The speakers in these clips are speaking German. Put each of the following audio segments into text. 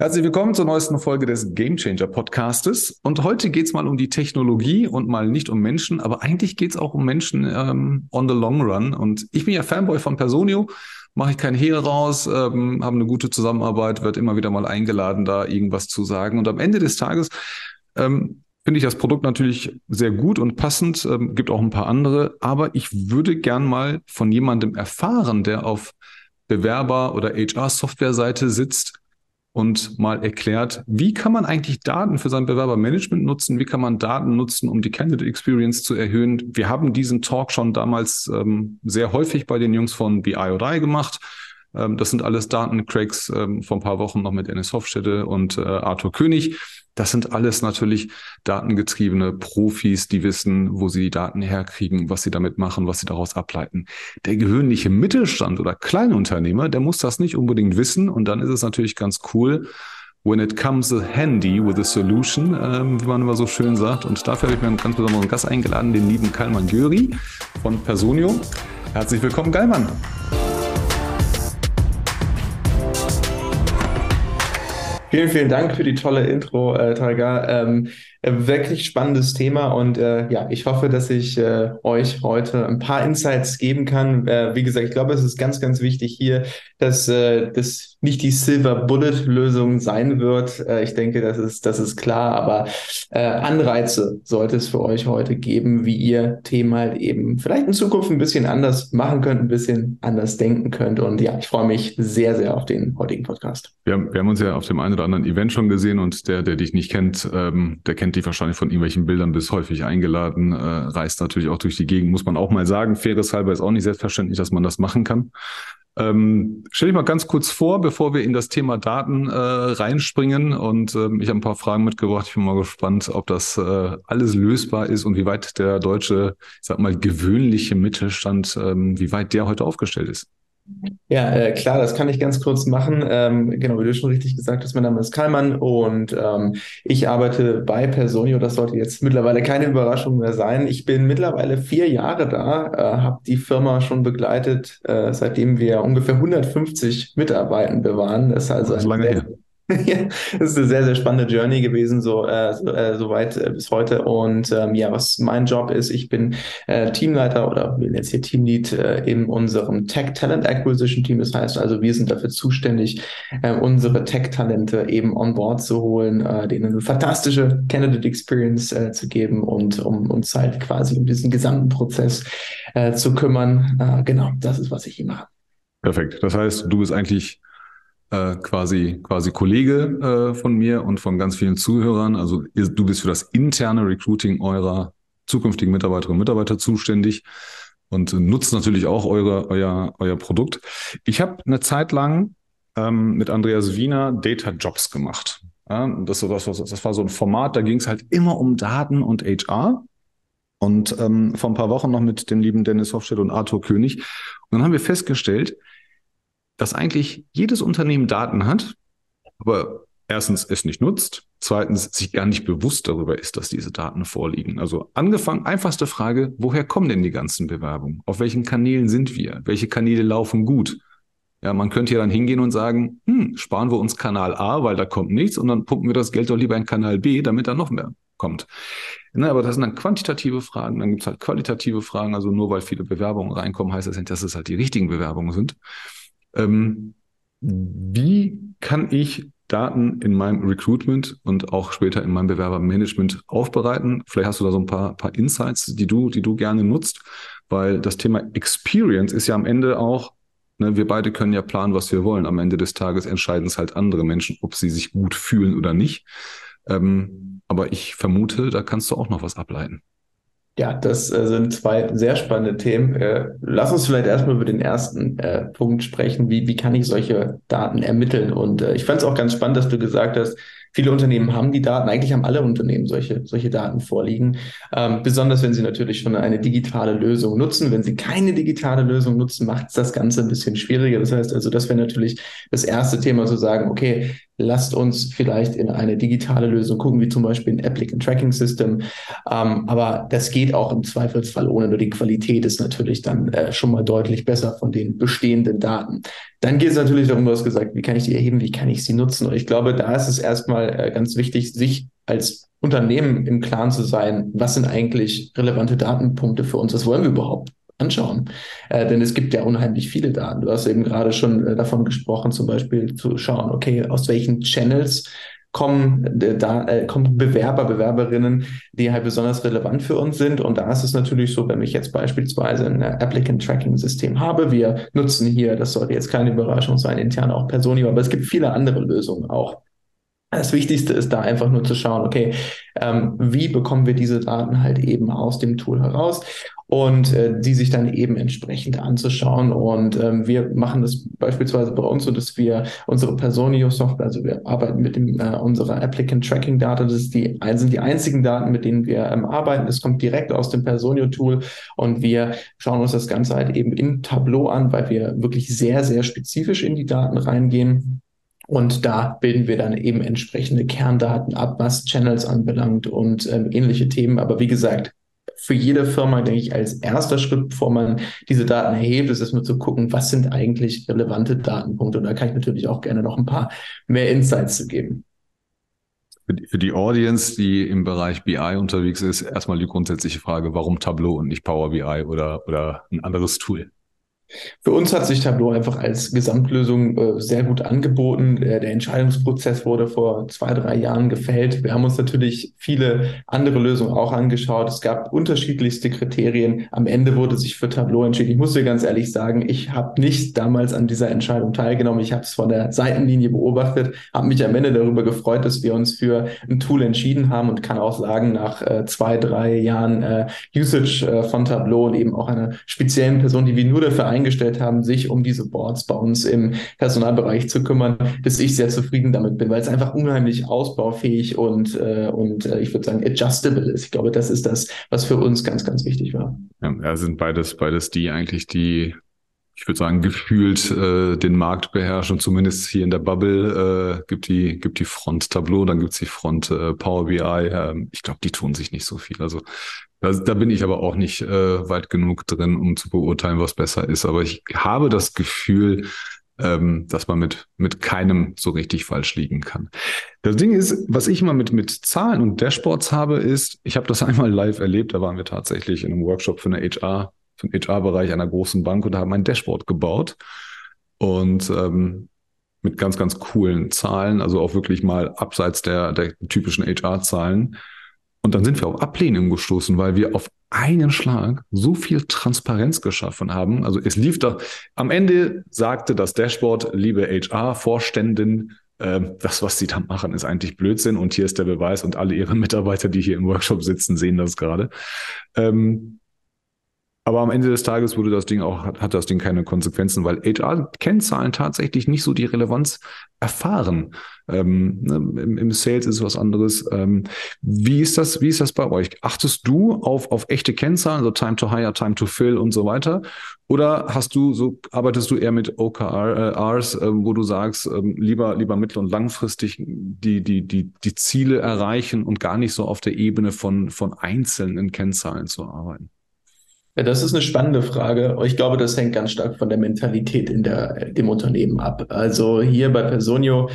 Herzlich willkommen zur neuesten Folge des Game Changer Podcastes. Und heute geht es mal um die Technologie und mal nicht um Menschen, aber eigentlich geht es auch um Menschen ähm, on the long run. Und ich bin ja Fanboy von Personio, mache ich kein Hehl raus, ähm, habe eine gute Zusammenarbeit, wird immer wieder mal eingeladen, da irgendwas zu sagen. Und am Ende des Tages ähm, finde ich das Produkt natürlich sehr gut und passend, ähm, gibt auch ein paar andere, aber ich würde gern mal von jemandem erfahren, der auf Bewerber- oder HR-Software-Seite sitzt, und mal erklärt, wie kann man eigentlich Daten für sein Bewerbermanagement nutzen, wie kann man Daten nutzen, um die Candidate Experience zu erhöhen. Wir haben diesen Talk schon damals ähm, sehr häufig bei den Jungs von BI oder gemacht. Ähm, das sind alles Datencracks ähm, vor ein paar Wochen noch mit Ennis Hofstede und äh, Arthur König. Das sind alles natürlich datengetriebene Profis, die wissen, wo sie die Daten herkriegen, was sie damit machen, was sie daraus ableiten. Der gewöhnliche Mittelstand oder Kleinunternehmer, der muss das nicht unbedingt wissen. Und dann ist es natürlich ganz cool, when it comes handy with a solution, ähm, wie man immer so schön sagt. Und dafür habe ich mir einen ganz besonderen Gast eingeladen, den lieben Kalman Göri von Personio. Herzlich willkommen, Geilmann. Vielen, vielen Dank für die tolle Intro, äh, Taiga. Ähm, äh, wirklich spannendes Thema und äh, ja, ich hoffe, dass ich äh, euch heute ein paar Insights geben kann. Äh, wie gesagt, ich glaube, es ist ganz, ganz wichtig hier, dass äh, das nicht die Silver Bullet Lösung sein wird. Äh, ich denke, das ist, das ist klar, aber äh, Anreize sollte es für euch heute geben, wie ihr Themen halt eben vielleicht in Zukunft ein bisschen anders machen könnt, ein bisschen anders denken könnt. Und ja, ich freue mich sehr, sehr auf den heutigen Podcast. Wir haben, wir haben uns ja auf dem einen oder anderen Event schon gesehen und der, der dich nicht kennt, ähm, der kennt kennt die wahrscheinlich von irgendwelchen Bildern bis häufig eingeladen, äh, reist natürlich auch durch die Gegend, muss man auch mal sagen. Faires halber ist auch nicht selbstverständlich, dass man das machen kann. Ähm, stell dich mal ganz kurz vor, bevor wir in das Thema Daten äh, reinspringen. Und ähm, ich habe ein paar Fragen mitgebracht. Ich bin mal gespannt, ob das äh, alles lösbar ist und wie weit der deutsche, ich sag mal, gewöhnliche Mittelstand, ähm, wie weit der heute aufgestellt ist. Ja, äh, klar, das kann ich ganz kurz machen. Ähm, genau, wie du schon richtig gesagt hast, mein Name ist Kalmann und ähm, ich arbeite bei Personio. Das sollte jetzt mittlerweile keine Überraschung mehr sein. Ich bin mittlerweile vier Jahre da, äh, habe die Firma schon begleitet, äh, seitdem wir ungefähr 150 Mitarbeitende waren. Das ist also ist lange her. Ja, das ist eine sehr, sehr spannende Journey gewesen, so, äh, so, äh, so weit äh, bis heute. Und ähm, ja, was mein Job ist, ich bin äh, Teamleiter oder nennen es hier Teamlead äh, in unserem Tech Talent Acquisition Team. Das heißt also, wir sind dafür zuständig, äh, unsere Tech-Talente eben on board zu holen, äh, denen eine fantastische Candidate Experience äh, zu geben und um uns halt quasi um diesen gesamten Prozess äh, zu kümmern. Äh, genau, das ist, was ich hier mache. Perfekt. Das heißt, du bist eigentlich äh, quasi, quasi Kollege äh, von mir und von ganz vielen Zuhörern. Also ihr, du bist für das interne Recruiting eurer zukünftigen Mitarbeiterinnen und Mitarbeiter zuständig und nutzt natürlich auch eure, euer, euer Produkt. Ich habe eine Zeit lang ähm, mit Andreas Wiener Data Jobs gemacht. Ja, das, das, das war so ein Format, da ging es halt immer um Daten und HR. Und ähm, vor ein paar Wochen noch mit dem lieben Dennis Hofstedt und Arthur König. Und dann haben wir festgestellt, dass eigentlich jedes Unternehmen Daten hat, aber erstens es nicht nutzt, zweitens sich gar nicht bewusst darüber ist, dass diese Daten vorliegen. Also angefangen, einfachste Frage, woher kommen denn die ganzen Bewerbungen? Auf welchen Kanälen sind wir? Welche Kanäle laufen gut? Ja, man könnte ja dann hingehen und sagen, hm, sparen wir uns Kanal A, weil da kommt nichts, und dann pumpen wir das Geld doch lieber in Kanal B, damit da noch mehr kommt. Ne, aber das sind dann quantitative Fragen, dann gibt es halt qualitative Fragen. Also nur weil viele Bewerbungen reinkommen, heißt das nicht, dass es halt die richtigen Bewerbungen sind. Ähm, wie kann ich Daten in meinem Recruitment und auch später in meinem Bewerbermanagement aufbereiten? Vielleicht hast du da so ein paar, paar Insights, die du, die du gerne nutzt, weil das Thema Experience ist ja am Ende auch, ne, wir beide können ja planen, was wir wollen. Am Ende des Tages entscheiden es halt andere Menschen, ob sie sich gut fühlen oder nicht. Ähm, aber ich vermute, da kannst du auch noch was ableiten. Ja, das äh, sind zwei sehr spannende Themen. Äh, lass uns vielleicht erstmal über den ersten äh, Punkt sprechen. Wie, wie kann ich solche Daten ermitteln? Und äh, ich fand es auch ganz spannend, dass du gesagt hast, viele Unternehmen haben die Daten. Eigentlich haben alle Unternehmen solche, solche Daten vorliegen. Ähm, besonders wenn sie natürlich schon eine digitale Lösung nutzen. Wenn sie keine digitale Lösung nutzen, macht es das Ganze ein bisschen schwieriger. Das heißt also, das wäre natürlich das erste Thema zu sagen, okay, lasst uns vielleicht in eine digitale Lösung gucken, wie zum Beispiel ein Applicant Tracking System. Ähm, aber das geht auch im Zweifelsfall ohne, nur die Qualität ist natürlich dann äh, schon mal deutlich besser von den bestehenden Daten. Dann geht es natürlich darum, du hast gesagt, wie kann ich die erheben, wie kann ich sie nutzen? Und ich glaube, da ist es erstmal äh, ganz wichtig, sich als Unternehmen im Klaren zu sein, was sind eigentlich relevante Datenpunkte für uns, was wollen wir überhaupt anschauen. Äh, denn es gibt ja unheimlich viele Daten. Du hast eben gerade schon äh, davon gesprochen, zum Beispiel zu schauen, okay, aus welchen Channels kommen, äh, da äh, kommen Bewerber, Bewerberinnen, die halt besonders relevant für uns sind. Und da ist es natürlich so, wenn ich jetzt beispielsweise ein Applicant Tracking System habe, wir nutzen hier, das sollte jetzt keine Überraschung sein, intern auch Personio, aber es gibt viele andere Lösungen auch. Das Wichtigste ist da einfach nur zu schauen, okay, ähm, wie bekommen wir diese Daten halt eben aus dem Tool heraus und äh, die sich dann eben entsprechend anzuschauen. Und ähm, wir machen das beispielsweise bei uns so, dass wir unsere Personio-Software, also wir arbeiten mit dem, äh, unserer Applicant Tracking Data, das ist die, sind die einzigen Daten, mit denen wir ähm, arbeiten. Das kommt direkt aus dem Personio-Tool und wir schauen uns das Ganze halt eben in Tableau an, weil wir wirklich sehr, sehr spezifisch in die Daten reingehen. Und da bilden wir dann eben entsprechende Kerndaten ab, was Channels anbelangt und ähm, ähnliche Themen. Aber wie gesagt, für jede Firma, denke ich, als erster Schritt, bevor man diese Daten erhebt, ist es nur zu gucken, was sind eigentlich relevante Datenpunkte. Und da kann ich natürlich auch gerne noch ein paar mehr Insights zu geben. Für die, Audience, die im Bereich BI unterwegs ist, erstmal die grundsätzliche Frage, warum Tableau und nicht Power BI oder, oder ein anderes Tool? Für uns hat sich Tableau einfach als Gesamtlösung äh, sehr gut angeboten. Der, der, Entscheidungsprozess wurde vor zwei, drei Jahren gefällt. Wir haben uns natürlich viele andere Lösungen auch angeschaut. Es gab unterschiedlichste Kriterien. Am Ende wurde sich für Tableau entschieden. Ich muss dir ganz ehrlich sagen, ich habe nicht damals an dieser Entscheidung teilgenommen. Ich habe es von der Seitenlinie beobachtet, habe mich am Ende darüber gefreut, dass wir uns für ein Tool entschieden haben und kann auch sagen, nach äh, zwei, drei Jahren äh, Usage äh, von Tableau und eben auch einer speziellen Person, die wir nur dafür eingestellt haben, sich um diese Boards bei uns im Personalbereich zu kümmern, dass ich sehr zufrieden damit bin, weil es einfach unheimlich ausbaufähig und, äh, und äh, ich würde sagen adjustable ist. Ich glaube, das ist das, was für uns ganz, ganz wichtig war. Ja, sind beides, beides die eigentlich, die ich würde sagen, gefühlt äh, den Markt beherrschen, zumindest hier in der Bubble, äh, gibt die, gibt die Front Tableau, dann gibt's die Front äh, Power BI. Äh, ich glaube, die tun sich nicht so viel. Also da, da bin ich aber auch nicht äh, weit genug drin, um zu beurteilen, was besser ist. Aber ich habe das Gefühl, ähm, dass man mit, mit keinem so richtig falsch liegen kann. Das Ding ist, was ich immer mit, mit Zahlen und Dashboards habe, ist, ich habe das einmal live erlebt, da waren wir tatsächlich in einem Workshop für eine HR, für den HR-Bereich einer großen Bank und haben ein Dashboard gebaut. Und ähm, mit ganz, ganz coolen Zahlen, also auch wirklich mal abseits der, der typischen HR-Zahlen. Und dann sind wir auf Ablehnung gestoßen, weil wir auf einen Schlag so viel Transparenz geschaffen haben. Also es lief da, am Ende sagte das Dashboard, liebe HR-Vorständin, äh, das, was sie da machen, ist eigentlich Blödsinn und hier ist der Beweis und alle ihre Mitarbeiter, die hier im Workshop sitzen, sehen das gerade. Ähm, aber am Ende des Tages wurde das Ding auch, hat, hat das Ding keine Konsequenzen, weil HR-Kennzahlen tatsächlich nicht so die Relevanz erfahren. Ähm, ne, im, im, Sales ist was anderes. Ähm, wie ist das, wie ist das bei euch? Achtest du auf, auf echte Kennzahlen, also Time to Hire, Time to Fill und so weiter? Oder hast du so, arbeitest du eher mit OKRs, äh, wo du sagst, äh, lieber, lieber mittel- und langfristig die, die, die, die Ziele erreichen und gar nicht so auf der Ebene von, von einzelnen Kennzahlen zu arbeiten? Ja, das ist eine spannende Frage. Ich glaube, das hängt ganz stark von der Mentalität in der, dem Unternehmen ab. Also hier bei Personio,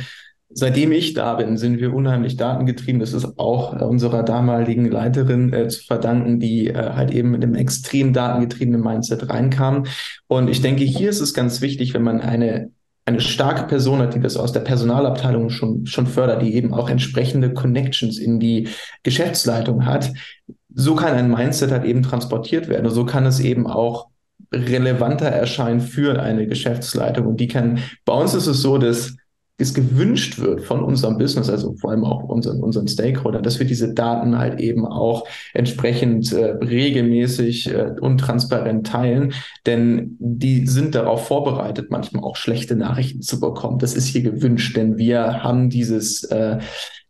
seitdem ich da bin, sind wir unheimlich datengetrieben. Das ist auch unserer damaligen Leiterin äh, zu verdanken, die äh, halt eben mit einem extrem datengetriebenen Mindset reinkam. Und ich denke, hier ist es ganz wichtig, wenn man eine eine starke Person hat, die das aus der Personalabteilung schon, schon fördert, die eben auch entsprechende Connections in die Geschäftsleitung hat, so kann ein Mindset halt eben transportiert werden. Und so kann es eben auch relevanter erscheinen für eine Geschäftsleitung. Und die kann, bei uns ist es so, dass es gewünscht wird von unserem Business, also vor allem auch unseren, unseren Stakeholdern, dass wir diese Daten halt eben auch entsprechend äh, regelmäßig äh, und transparent teilen, denn die sind darauf vorbereitet, manchmal auch schlechte Nachrichten zu bekommen. Das ist hier gewünscht, denn wir haben dieses, äh,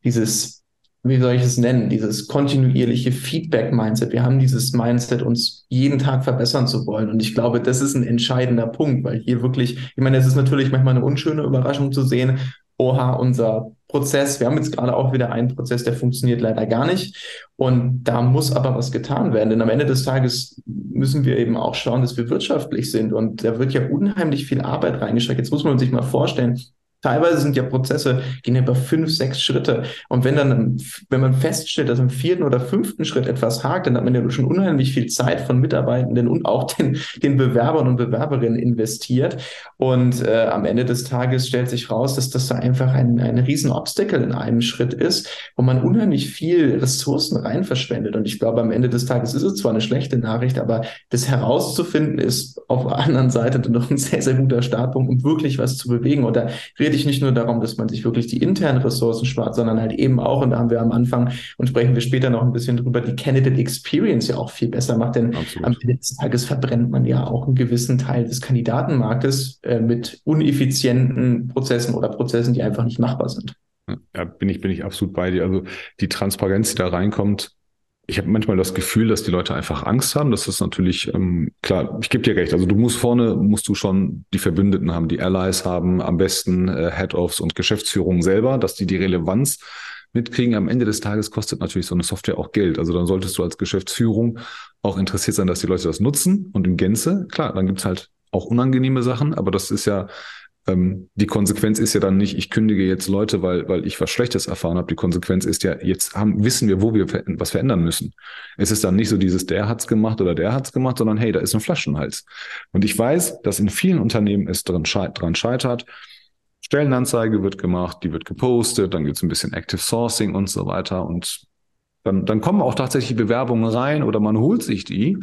dieses wie soll ich es nennen, dieses kontinuierliche Feedback-Mindset. Wir haben dieses Mindset, uns jeden Tag verbessern zu wollen. Und ich glaube, das ist ein entscheidender Punkt, weil hier wirklich, ich meine, es ist natürlich manchmal eine unschöne Überraschung zu sehen, oha, unser Prozess, wir haben jetzt gerade auch wieder einen Prozess, der funktioniert leider gar nicht. Und da muss aber was getan werden. Denn am Ende des Tages müssen wir eben auch schauen, dass wir wirtschaftlich sind. Und da wird ja unheimlich viel Arbeit reingesteckt. Jetzt muss man sich mal vorstellen, Teilweise sind ja Prozesse, gehen über fünf, sechs Schritte. Und wenn dann, wenn man feststellt, dass im vierten oder fünften Schritt etwas hakt, dann hat man ja schon unheimlich viel Zeit von Mitarbeitenden und auch den, den Bewerbern und Bewerberinnen investiert. Und äh, am Ende des Tages stellt sich raus, dass das da einfach ein, ein riesen Obstacle in einem Schritt ist, wo man unheimlich viel Ressourcen rein verschwendet. Und ich glaube, am Ende des Tages ist es zwar eine schlechte Nachricht, aber das herauszufinden ist auf der anderen Seite dann noch ein sehr, sehr guter Startpunkt, um wirklich was zu bewegen. Und da rede ich nicht nur darum, dass man sich wirklich die internen Ressourcen spart, sondern halt eben auch, und da haben wir am Anfang und sprechen wir später noch ein bisschen drüber, die Candidate Experience ja auch viel besser macht, denn Absolut. am Ende des Tages verbrennt man ja auch einen gewissen Teil des Kandidatenmarktes äh, mit uneffizienten Prozessen oder Prozessen, die einfach nicht machbar sind. Ja, bin ich, bin ich absolut bei dir. Also die Transparenz, die da reinkommt, ich habe manchmal das Gefühl, dass die Leute einfach Angst haben. Das ist natürlich ähm, klar. Ich gebe dir recht. Also du musst vorne musst du schon die Verbündeten haben, die Allies haben, am besten äh, Head-offs und Geschäftsführung selber, dass die die Relevanz mitkriegen. Am Ende des Tages kostet natürlich so eine Software auch Geld. Also dann solltest du als Geschäftsführung auch interessiert sein, dass die Leute das nutzen und in Gänze. Klar, dann gibt's halt auch unangenehme Sachen, aber das ist ja ähm, die Konsequenz ist ja dann nicht, ich kündige jetzt Leute, weil, weil ich was Schlechtes erfahren habe. Die Konsequenz ist ja, jetzt haben, wissen wir, wo wir was verändern müssen. Es ist dann nicht so dieses, der hat's gemacht oder der hat's gemacht, sondern hey, da ist ein Flaschenhals. Und ich weiß, dass in vielen Unternehmen es dran, schei dran scheitert. Stellenanzeige wird gemacht, die wird gepostet, dann gibt's ein bisschen Active Sourcing und so weiter. Und dann, dann kommen auch tatsächlich Bewerbungen rein oder man holt sich die.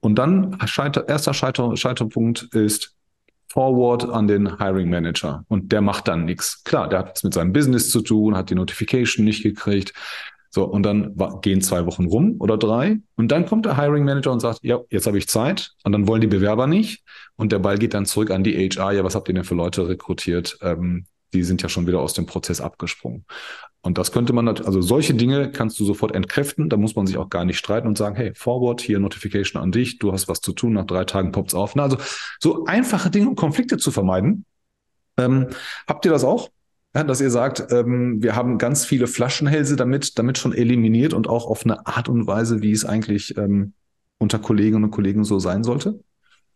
Und dann scheiter, erster Scheiter, Scheiterpunkt ist, Forward an den Hiring Manager und der macht dann nichts. Klar, der hat es mit seinem Business zu tun, hat die Notification nicht gekriegt. So, und dann gehen zwei Wochen rum oder drei und dann kommt der Hiring Manager und sagt, ja, jetzt habe ich Zeit und dann wollen die Bewerber nicht und der Ball geht dann zurück an die HR, ja, was habt ihr denn für Leute rekrutiert? Ähm, die sind ja schon wieder aus dem Prozess abgesprungen. Und das könnte man, also solche Dinge kannst du sofort entkräften. Da muss man sich auch gar nicht streiten und sagen, hey, Forward, hier Notification an dich, du hast was zu tun, nach drei Tagen poppt's auf. Also so einfache Dinge, um Konflikte zu vermeiden. Ähm, habt ihr das auch? Ja, dass ihr sagt, ähm, wir haben ganz viele Flaschenhälse damit, damit schon eliminiert und auch auf eine Art und Weise, wie es eigentlich ähm, unter Kolleginnen und Kollegen so sein sollte?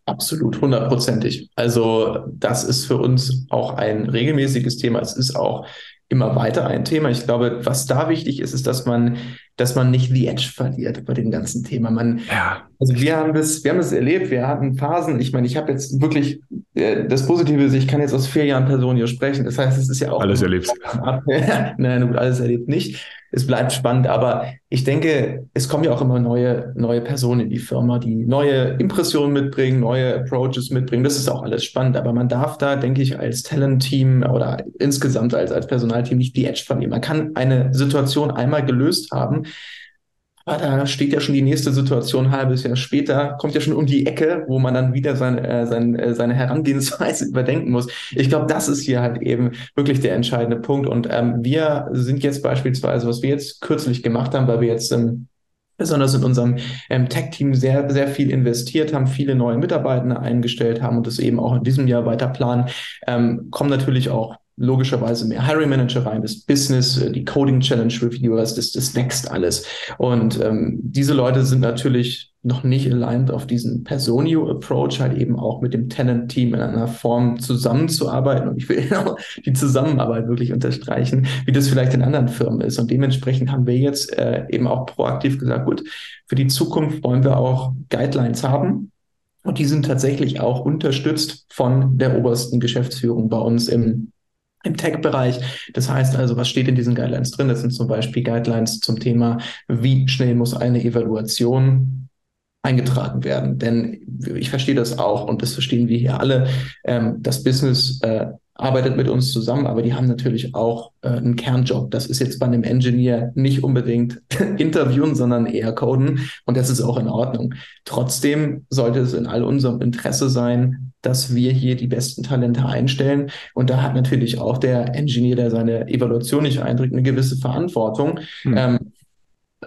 Absolut, hundertprozentig. Also das ist für uns auch ein regelmäßiges Thema. Es ist auch immer weiter ein Thema. Ich glaube, was da wichtig ist, ist, dass man, dass man nicht the edge verliert bei dem ganzen Thema. Man, ja. also wir haben das, wir haben das erlebt. Wir hatten Phasen. Ich meine, ich habe jetzt wirklich äh, das Positive ist, ich kann jetzt aus vier Jahren Person hier sprechen. Das heißt, es ist ja auch alles erlebt. Nein, gut, alles erlebt nicht es bleibt spannend. Aber ich denke, es kommen ja auch immer neue, neue Personen in die Firma, die neue Impressionen mitbringen, neue Approaches mitbringen. Das ist auch alles spannend. Aber man darf da, denke ich, als Talent-Team oder insgesamt als, als Personalteam nicht die Edge verlieren. Man kann eine Situation einmal gelöst haben, aber da steht ja schon die nächste Situation ein halbes Jahr später, kommt ja schon um die Ecke, wo man dann wieder seine, äh, seine, äh, seine Herangehensweise überdenken muss. Ich glaube, das ist hier halt eben wirklich der entscheidende Punkt. Und ähm, wir sind jetzt beispielsweise, was wir jetzt kürzlich gemacht haben, weil wir jetzt ähm, besonders in unserem ähm, Tech-Team sehr, sehr viel investiert haben, viele neue Mitarbeiter eingestellt haben und das eben auch in diesem Jahr weiter planen, ähm, kommen natürlich auch logischerweise mehr Hiring Manager rein, das Business, äh, die Coding Challenge Reviewers, das, das wächst alles. Und ähm, diese Leute sind natürlich noch nicht aligned auf diesen Personio Approach, halt eben auch mit dem Tenant Team in einer Form zusammenzuarbeiten. Und ich will auch die Zusammenarbeit wirklich unterstreichen, wie das vielleicht in anderen Firmen ist. Und dementsprechend haben wir jetzt äh, eben auch proaktiv gesagt, gut, für die Zukunft wollen wir auch Guidelines haben, und die sind tatsächlich auch unterstützt von der obersten Geschäftsführung bei uns im im Tech-Bereich. Das heißt also, was steht in diesen Guidelines drin? Das sind zum Beispiel Guidelines zum Thema, wie schnell muss eine Evaluation eingetragen werden. Denn ich verstehe das auch und das verstehen wir hier alle. Ähm, das Business äh, arbeitet mit uns zusammen, aber die haben natürlich auch äh, einen Kernjob. Das ist jetzt bei einem Engineer nicht unbedingt interviewen, sondern eher coden und das ist auch in Ordnung. Trotzdem sollte es in all unserem Interesse sein, dass wir hier die besten Talente einstellen und da hat natürlich auch der Engineer, der seine Evaluation nicht einträgt, eine gewisse Verantwortung. Hm. Ähm,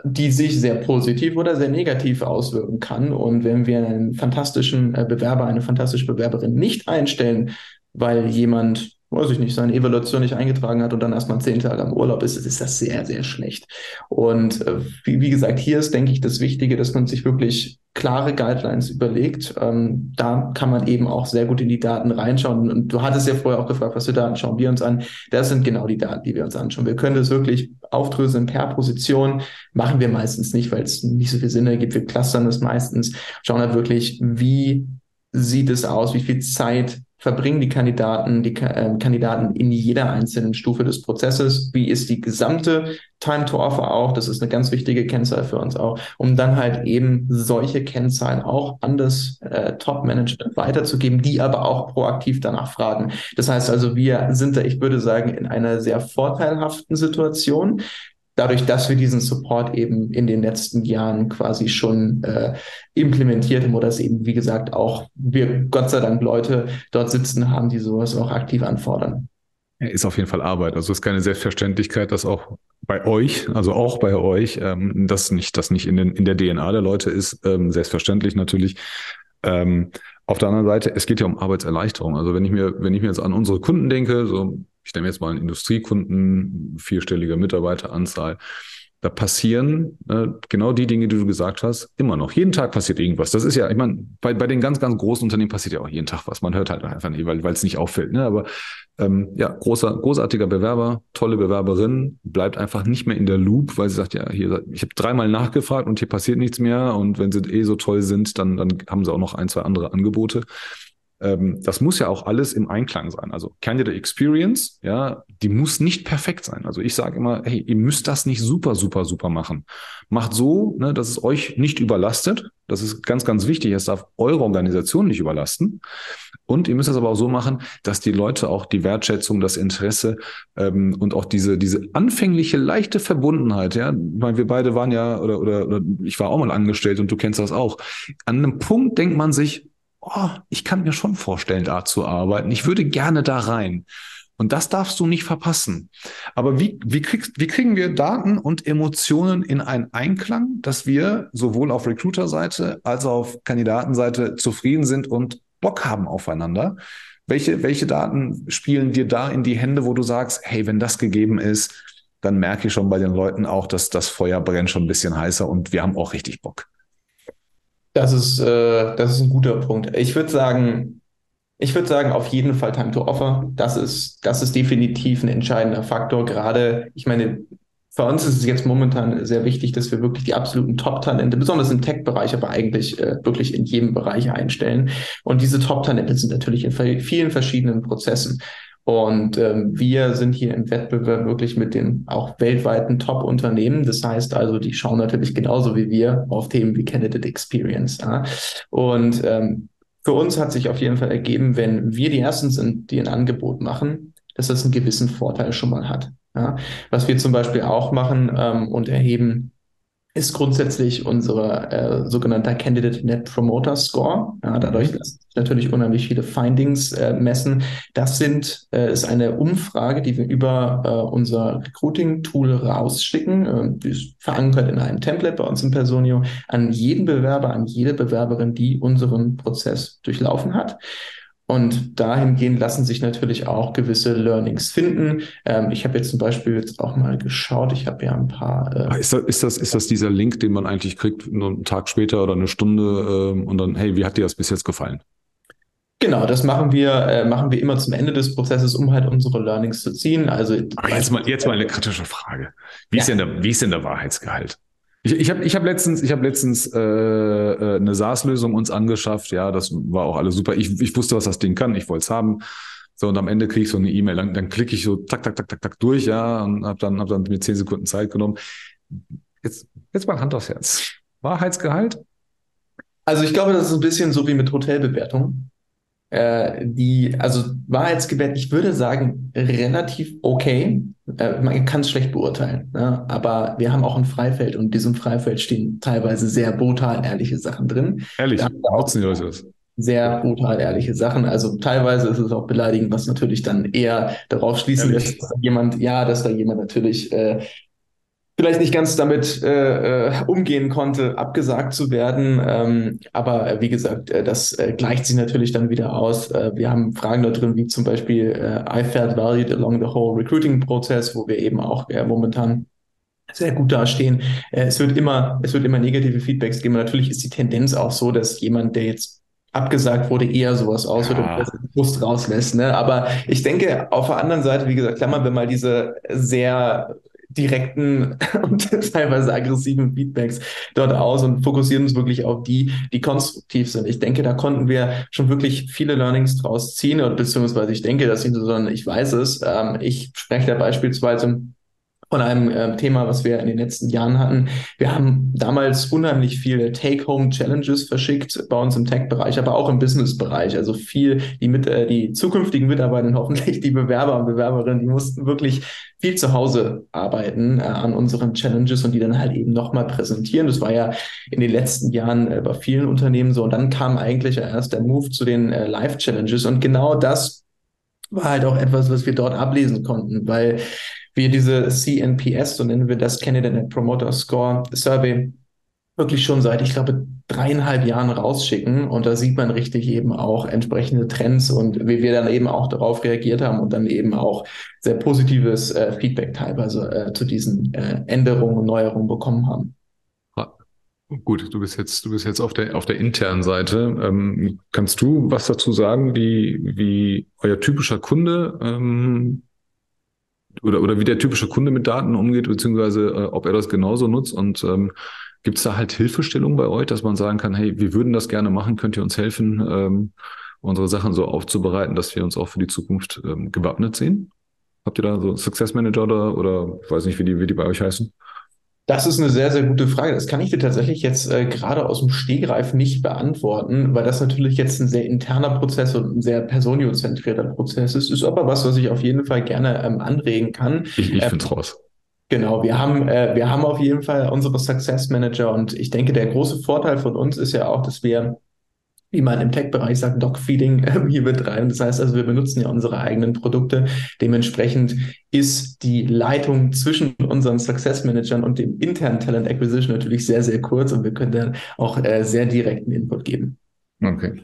die sich sehr positiv oder sehr negativ auswirken kann. Und wenn wir einen fantastischen äh, Bewerber, eine fantastische Bewerberin nicht einstellen, weil jemand weiß ich nicht, seine Evaluation nicht eingetragen hat und dann erstmal zehn Tage am Urlaub ist, ist das sehr, sehr schlecht. Und äh, wie, wie, gesagt, hier ist, denke ich, das Wichtige, dass man sich wirklich klare Guidelines überlegt. Ähm, da kann man eben auch sehr gut in die Daten reinschauen. Und du hattest ja vorher auch gefragt, was für Daten schauen wir uns an. Das sind genau die Daten, die wir uns anschauen. Wir können das wirklich aufdröseln per Position. Machen wir meistens nicht, weil es nicht so viel Sinn ergibt. Wir clustern das meistens, schauen halt wirklich, wie sieht es aus, wie viel Zeit verbringen die Kandidaten, die äh, Kandidaten in jeder einzelnen Stufe des Prozesses? Wie ist die gesamte Time to Offer auch? Das ist eine ganz wichtige Kennzahl für uns auch, um dann halt eben solche Kennzahlen auch an das äh, Top-Management weiterzugeben, die aber auch proaktiv danach fragen. Das heißt also, wir sind da, ich würde sagen, in einer sehr vorteilhaften Situation dadurch, dass wir diesen Support eben in den letzten Jahren quasi schon äh, implementiert haben oder es eben, wie gesagt, auch wir Gott sei Dank Leute dort sitzen haben, die sowas auch aktiv anfordern. Ist auf jeden Fall Arbeit. Also es ist keine Selbstverständlichkeit, dass auch bei euch, also auch bei euch, ähm, das nicht, das nicht in, den, in der DNA der Leute ist, ähm, selbstverständlich natürlich. Ähm, auf der anderen Seite, es geht ja um Arbeitserleichterung. Also wenn ich mir, wenn ich mir jetzt an unsere Kunden denke, so ich nehme jetzt mal einen Industriekunden, vierstellige Mitarbeiteranzahl, da passieren äh, genau die Dinge, die du gesagt hast, immer noch. Jeden Tag passiert irgendwas. Das ist ja, ich meine, bei, bei den ganz, ganz großen Unternehmen passiert ja auch jeden Tag was. Man hört halt einfach nicht, weil es nicht auffällt. Ne? Aber ähm, ja, großer, großartiger Bewerber, tolle Bewerberin, bleibt einfach nicht mehr in der Loop, weil sie sagt, ja, hier, ich habe dreimal nachgefragt und hier passiert nichts mehr. Und wenn sie eh so toll sind, dann, dann haben sie auch noch ein, zwei andere Angebote ähm, das muss ja auch alles im Einklang sein. Also Candidate Experience, ja, die muss nicht perfekt sein. Also ich sage immer, hey, ihr müsst das nicht super, super, super machen. Macht so, ne, dass es euch nicht überlastet. Das ist ganz, ganz wichtig. Es darf eure Organisation nicht überlasten. Und ihr müsst es aber auch so machen, dass die Leute auch die Wertschätzung, das Interesse ähm, und auch diese, diese anfängliche leichte Verbundenheit, ja, weil wir beide waren ja, oder, oder, oder ich war auch mal angestellt und du kennst das auch. An einem Punkt denkt man sich, oh, ich kann mir schon vorstellen, da zu arbeiten. Ich würde gerne da rein. Und das darfst du nicht verpassen. Aber wie, wie, kriegst, wie kriegen wir Daten und Emotionen in einen Einklang, dass wir sowohl auf Recruiter-Seite als auch auf Kandidatenseite zufrieden sind und Bock haben aufeinander? Welche, welche Daten spielen dir da in die Hände, wo du sagst, hey, wenn das gegeben ist, dann merke ich schon bei den Leuten auch, dass das Feuer brennt schon ein bisschen heißer und wir haben auch richtig Bock. Das ist, äh, das ist ein guter Punkt. Ich würde sagen, ich würde sagen, auf jeden Fall Time to Offer. Das ist, das ist definitiv ein entscheidender Faktor. Gerade, ich meine, für uns ist es jetzt momentan sehr wichtig, dass wir wirklich die absoluten Top-Talente, besonders im Tech-Bereich, aber eigentlich äh, wirklich in jedem Bereich einstellen. Und diese Top-Talente sind natürlich in vielen verschiedenen Prozessen. Und ähm, wir sind hier im Wettbewerb wirklich mit den auch weltweiten Top-Unternehmen. Das heißt also, die schauen natürlich genauso wie wir auf Themen wie Candidate Experience. Ja. Und ähm, für uns hat sich auf jeden Fall ergeben, wenn wir die Ersten sind, die ein Angebot machen, dass das einen gewissen Vorteil schon mal hat. Ja. Was wir zum Beispiel auch machen ähm, und erheben, ist grundsätzlich unsere äh, sogenannte Candidate Net Promoter Score. Ja, dadurch, dass sich natürlich unheimlich viele Findings äh, messen. Das sind, äh, ist eine Umfrage, die wir über äh, unser Recruiting-Tool rausschicken. Äh, die ist verankert in einem Template bei uns im Personio an jeden Bewerber, an jede Bewerberin, die unseren Prozess durchlaufen hat. Und dahingehend lassen sich natürlich auch gewisse Learnings finden. Ähm, ich habe jetzt zum Beispiel jetzt auch mal geschaut, ich habe ja ein paar. Äh ah, ist, das, ist, das, ist das dieser Link, den man eigentlich kriegt, einen Tag später oder eine Stunde ähm, und dann, hey, wie hat dir das bis jetzt gefallen? Genau, das machen wir, äh, machen wir immer zum Ende des Prozesses, um halt unsere Learnings zu ziehen. Also Aber jetzt mal, jetzt mal eine kritische Frage. Wie, ja. ist denn der, wie ist denn der Wahrheitsgehalt? Ich, ich habe ich hab letztens, ich hab letztens äh, äh eine SaaS-Lösung uns angeschafft. Ja, das war auch alles super. Ich, ich wusste, was das Ding kann. Ich wollte es haben. So, und am Ende kriege ich so eine E-Mail. Dann, dann klicke ich so tak, tak, tak, tak, tak durch, ja, und habe dann, hab dann mir zehn Sekunden Zeit genommen. Jetzt, jetzt mal Hand aufs Herz. Wahrheitsgehalt? Also ich glaube, das ist ein bisschen so wie mit Hotelbewertung. Äh, die, also Wahrheitsgebet, ich würde sagen, relativ okay. Äh, man kann es schlecht beurteilen, ne? aber wir haben auch ein Freifeld und in diesem Freifeld stehen teilweise sehr brutal ehrliche Sachen drin. Ehrlich, nutzen die Leute das? Sehr brutal ehrliche Sachen. Also teilweise ist es auch beleidigend, was natürlich dann eher darauf schließen lässt, dass da jemand, ja, dass da jemand natürlich äh, vielleicht nicht ganz damit äh, äh, umgehen konnte, abgesagt zu werden. Ähm, aber äh, wie gesagt, äh, das äh, gleicht sich natürlich dann wieder aus. Äh, wir haben Fragen da drin, wie zum Beispiel I felt valued along the whole recruiting process, wo wir eben auch momentan sehr gut dastehen. es wird immer, es wird immer negative Feedbacks geben. natürlich ist die Tendenz auch so, dass jemand, der jetzt abgesagt wurde, eher sowas aus ja. oder Brust rauslässt. Ne? Aber ich denke, auf der anderen Seite, wie gesagt, klammern wir mal diese sehr direkten und teilweise aggressiven Feedbacks dort aus und fokussieren uns wirklich auf die, die konstruktiv sind. Ich denke, da konnten wir schon wirklich viele Learnings draus ziehen und beziehungsweise ich denke, dass sie so, ich weiß es. Ähm, ich spreche da beispielsweise von einem äh, Thema, was wir in den letzten Jahren hatten. Wir haben damals unheimlich viele Take-Home-Challenges verschickt bei uns im Tech-Bereich, aber auch im Business-Bereich. Also viel, die mit äh, die zukünftigen Mitarbeiter, hoffentlich die Bewerber und Bewerberinnen, die mussten wirklich viel zu Hause arbeiten äh, an unseren Challenges und die dann halt eben nochmal präsentieren. Das war ja in den letzten Jahren äh, bei vielen Unternehmen so. Und dann kam eigentlich erst der Move zu den äh, Live-Challenges und genau das war halt auch etwas, was wir dort ablesen konnten, weil wir diese CNPS, so nennen wir das Candidate Promoter Score Survey, wirklich schon seit, ich glaube, dreieinhalb Jahren rausschicken. Und da sieht man richtig eben auch entsprechende Trends und wie wir dann eben auch darauf reagiert haben und dann eben auch sehr positives äh, Feedback teilweise äh, zu diesen äh, Änderungen und Neuerungen bekommen haben. Gut, du bist jetzt, du bist jetzt auf der, auf der internen Seite. Ähm, kannst du was dazu sagen, wie, wie euer typischer Kunde ähm, oder, oder wie der typische Kunde mit Daten umgeht, beziehungsweise äh, ob er das genauso nutzt und ähm, gibt es da halt Hilfestellung bei euch, dass man sagen kann, hey, wir würden das gerne machen, könnt ihr uns helfen, ähm, unsere Sachen so aufzubereiten, dass wir uns auch für die Zukunft ähm, gewappnet sehen? Habt ihr da so Success Manager oder, oder ich weiß nicht, wie die, wie die bei euch heißen? Das ist eine sehr, sehr gute Frage. Das kann ich dir tatsächlich jetzt äh, gerade aus dem Stegreif nicht beantworten, weil das natürlich jetzt ein sehr interner Prozess und ein sehr personiozentrierter Prozess ist. Ist aber was, was ich auf jeden Fall gerne ähm, anregen kann. Ich, ich ähm, finde es raus. Genau, wir haben, äh, wir haben auf jeden Fall unsere Success Manager und ich denke, der große Vorteil von uns ist ja auch, dass wir wie man im Tech-Bereich sagt, Dogfeeding äh, hier betreiben. Das heißt also, wir benutzen ja unsere eigenen Produkte. Dementsprechend ist die Leitung zwischen unseren Success Managern und dem internen Talent Acquisition natürlich sehr, sehr kurz und wir können dann auch äh, sehr direkten Input geben. Okay.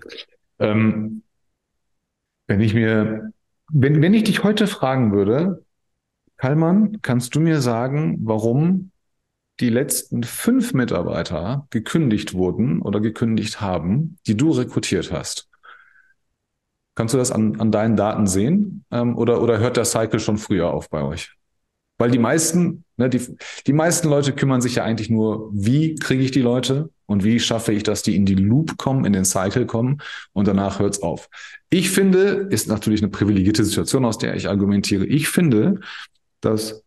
Ähm, wenn ich mir, wenn, wenn ich dich heute fragen würde, Kallmann, kannst du mir sagen, warum die letzten fünf Mitarbeiter gekündigt wurden oder gekündigt haben, die du rekrutiert hast. Kannst du das an, an deinen Daten sehen? Ähm, oder, oder hört der Cycle schon früher auf bei euch? Weil die meisten, ne, die, die meisten Leute kümmern sich ja eigentlich nur, wie kriege ich die Leute und wie schaffe ich, dass die in die Loop kommen, in den Cycle kommen und danach hört's auf. Ich finde, ist natürlich eine privilegierte Situation, aus der ich argumentiere. Ich finde, dass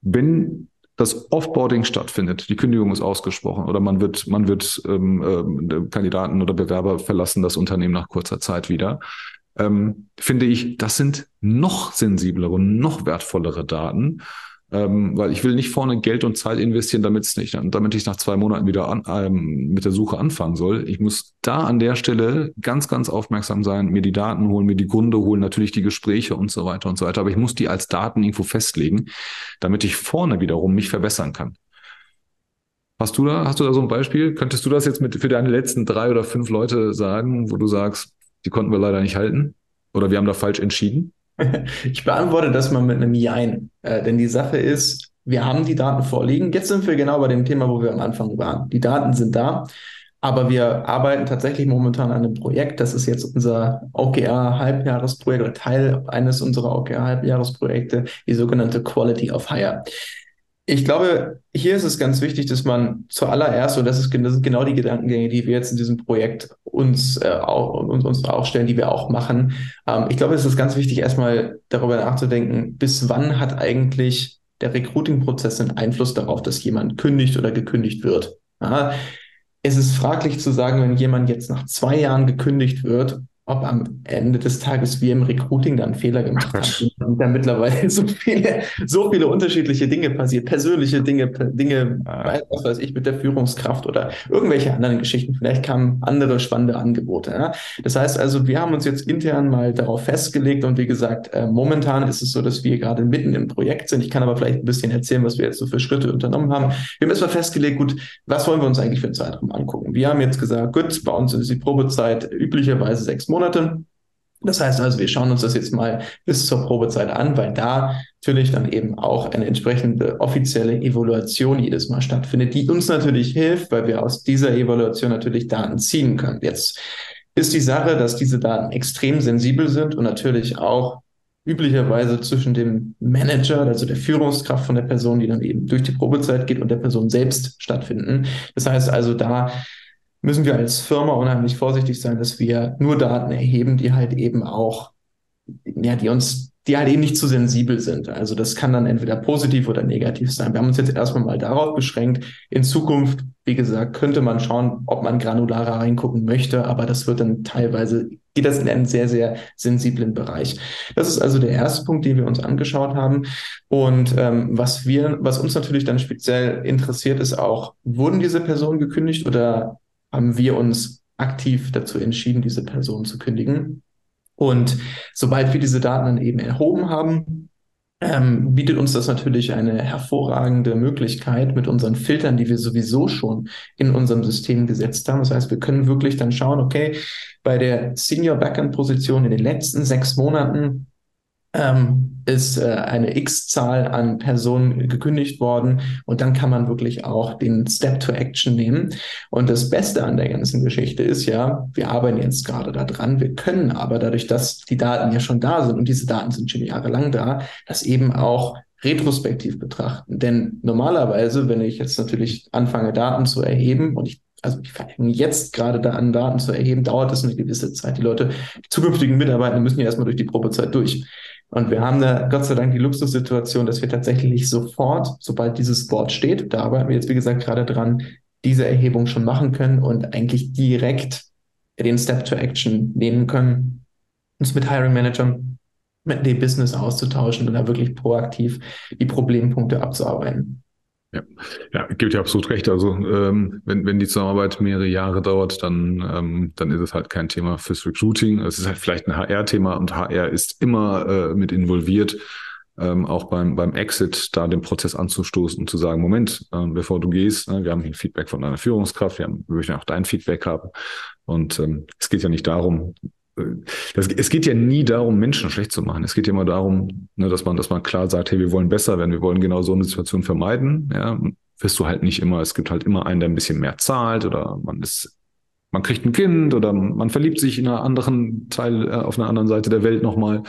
wenn das Offboarding stattfindet, die Kündigung ist ausgesprochen oder man wird, man wird ähm, ähm, Kandidaten oder Bewerber verlassen das Unternehmen nach kurzer Zeit wieder, ähm, finde ich, das sind noch sensiblere und noch wertvollere Daten, ähm, weil ich will nicht vorne Geld und Zeit investieren, damit es nicht, damit ich nach zwei Monaten wieder an, ähm, mit der Suche anfangen soll. Ich muss da an der Stelle ganz, ganz aufmerksam sein, mir die Daten holen, mir die Gründe holen, natürlich die Gespräche und so weiter und so weiter. Aber ich muss die als Daten irgendwo festlegen, damit ich vorne wiederum mich verbessern kann. Hast du da, hast du da so ein Beispiel? Könntest du das jetzt mit für deine letzten drei oder fünf Leute sagen, wo du sagst, die konnten wir leider nicht halten? Oder wir haben da falsch entschieden? Ich beantworte das mal mit einem Jein. Äh, denn die Sache ist, wir haben die Daten vorliegen. Jetzt sind wir genau bei dem Thema, wo wir am Anfang waren. Die Daten sind da, aber wir arbeiten tatsächlich momentan an einem Projekt. Das ist jetzt unser OKR-Halbjahresprojekt oder Teil eines unserer OKR-Halbjahresprojekte, die sogenannte Quality of Hire. Ich glaube, hier ist es ganz wichtig, dass man zuallererst, und das, ist, das sind genau die Gedankengänge, die wir jetzt in diesem Projekt uns, äh, auch, uns, aufstellen, die wir auch machen. Ähm, ich glaube, es ist ganz wichtig, erstmal darüber nachzudenken, bis wann hat eigentlich der Recruiting-Prozess einen Einfluss darauf, dass jemand kündigt oder gekündigt wird. Ja, es ist fraglich zu sagen, wenn jemand jetzt nach zwei Jahren gekündigt wird, ob am Ende des Tages wir im Recruiting dann Fehler gemacht haben. Und da mittlerweile so viele, so viele unterschiedliche Dinge passiert, persönliche Dinge, Dinge, ah. was weiß ich, mit der Führungskraft oder irgendwelche anderen Geschichten. Vielleicht kamen andere spannende Angebote. Ja? Das heißt also, wir haben uns jetzt intern mal darauf festgelegt und wie gesagt, äh, momentan ist es so, dass wir gerade mitten im Projekt sind. Ich kann aber vielleicht ein bisschen erzählen, was wir jetzt so für Schritte unternommen haben. Wir haben erstmal festgelegt, gut, was wollen wir uns eigentlich für einen Zeitraum angucken? Wir haben jetzt gesagt, gut, bei uns ist die Probezeit üblicherweise sechs Monate. Monate. Das heißt also, wir schauen uns das jetzt mal bis zur Probezeit an, weil da natürlich dann eben auch eine entsprechende offizielle Evaluation jedes Mal stattfindet, die uns natürlich hilft, weil wir aus dieser Evaluation natürlich Daten ziehen können. Jetzt ist die Sache, dass diese Daten extrem sensibel sind und natürlich auch üblicherweise zwischen dem Manager, also der Führungskraft von der Person, die dann eben durch die Probezeit geht und der Person selbst stattfinden. Das heißt also, da müssen wir als Firma unheimlich vorsichtig sein, dass wir nur Daten erheben, die halt eben auch, ja, die uns, die halt eben nicht zu sensibel sind. Also das kann dann entweder positiv oder negativ sein. Wir haben uns jetzt erstmal mal darauf beschränkt. In Zukunft, wie gesagt, könnte man schauen, ob man granularer reingucken möchte, aber das wird dann teilweise, geht das in einen sehr, sehr sensiblen Bereich. Das ist also der erste Punkt, den wir uns angeschaut haben. Und ähm, was wir, was uns natürlich dann speziell interessiert, ist auch, wurden diese Personen gekündigt oder haben wir uns aktiv dazu entschieden, diese Person zu kündigen. Und sobald wir diese Daten dann eben erhoben haben, ähm, bietet uns das natürlich eine hervorragende Möglichkeit mit unseren Filtern, die wir sowieso schon in unserem System gesetzt haben. Das heißt, wir können wirklich dann schauen, okay, bei der Senior Backend Position in den letzten sechs Monaten ähm, ist äh, eine X-Zahl an Personen gekündigt worden und dann kann man wirklich auch den Step to Action nehmen. Und das Beste an der ganzen Geschichte ist ja, wir arbeiten jetzt gerade daran, wir können aber dadurch, dass die Daten ja schon da sind und diese Daten sind schon jahrelang da, das eben auch retrospektiv betrachten. Denn normalerweise, wenn ich jetzt natürlich anfange, Daten zu erheben und ich also ich fange jetzt gerade da an, Daten zu erheben, dauert das eine gewisse Zeit. Die Leute, die zukünftigen Mitarbeiter müssen ja erstmal durch die Probezeit durch. Und wir haben da Gott sei Dank die Luxussituation, dass wir tatsächlich sofort, sobald dieses Board steht, da arbeiten wir jetzt wie gesagt gerade dran, diese Erhebung schon machen können und eigentlich direkt den Step to Action nehmen können, uns mit Hiring Managern, mit dem Business auszutauschen und da wirklich proaktiv die Problempunkte abzuarbeiten. Ja, ja, gibt ja absolut recht. Also ähm, wenn, wenn die Zusammenarbeit mehrere Jahre dauert, dann, ähm, dann ist es halt kein Thema fürs Recruiting. Es ist halt vielleicht ein HR-Thema und HR ist immer äh, mit involviert, ähm, auch beim, beim Exit da den Prozess anzustoßen und zu sagen, Moment, äh, bevor du gehst, ne, wir haben hier Feedback von deiner Führungskraft, wir, haben, wir möchten auch dein Feedback haben. Und ähm, es geht ja nicht darum, das, es geht ja nie darum, Menschen schlecht zu machen. Es geht ja immer darum, ne, dass man, dass man klar sagt, hey, wir wollen besser werden, wir wollen genau so eine Situation vermeiden. Ja, wirst du halt nicht immer. Es gibt halt immer einen, der ein bisschen mehr zahlt oder man ist, man kriegt ein Kind oder man verliebt sich in einer anderen Teil, äh, auf einer anderen Seite der Welt nochmal.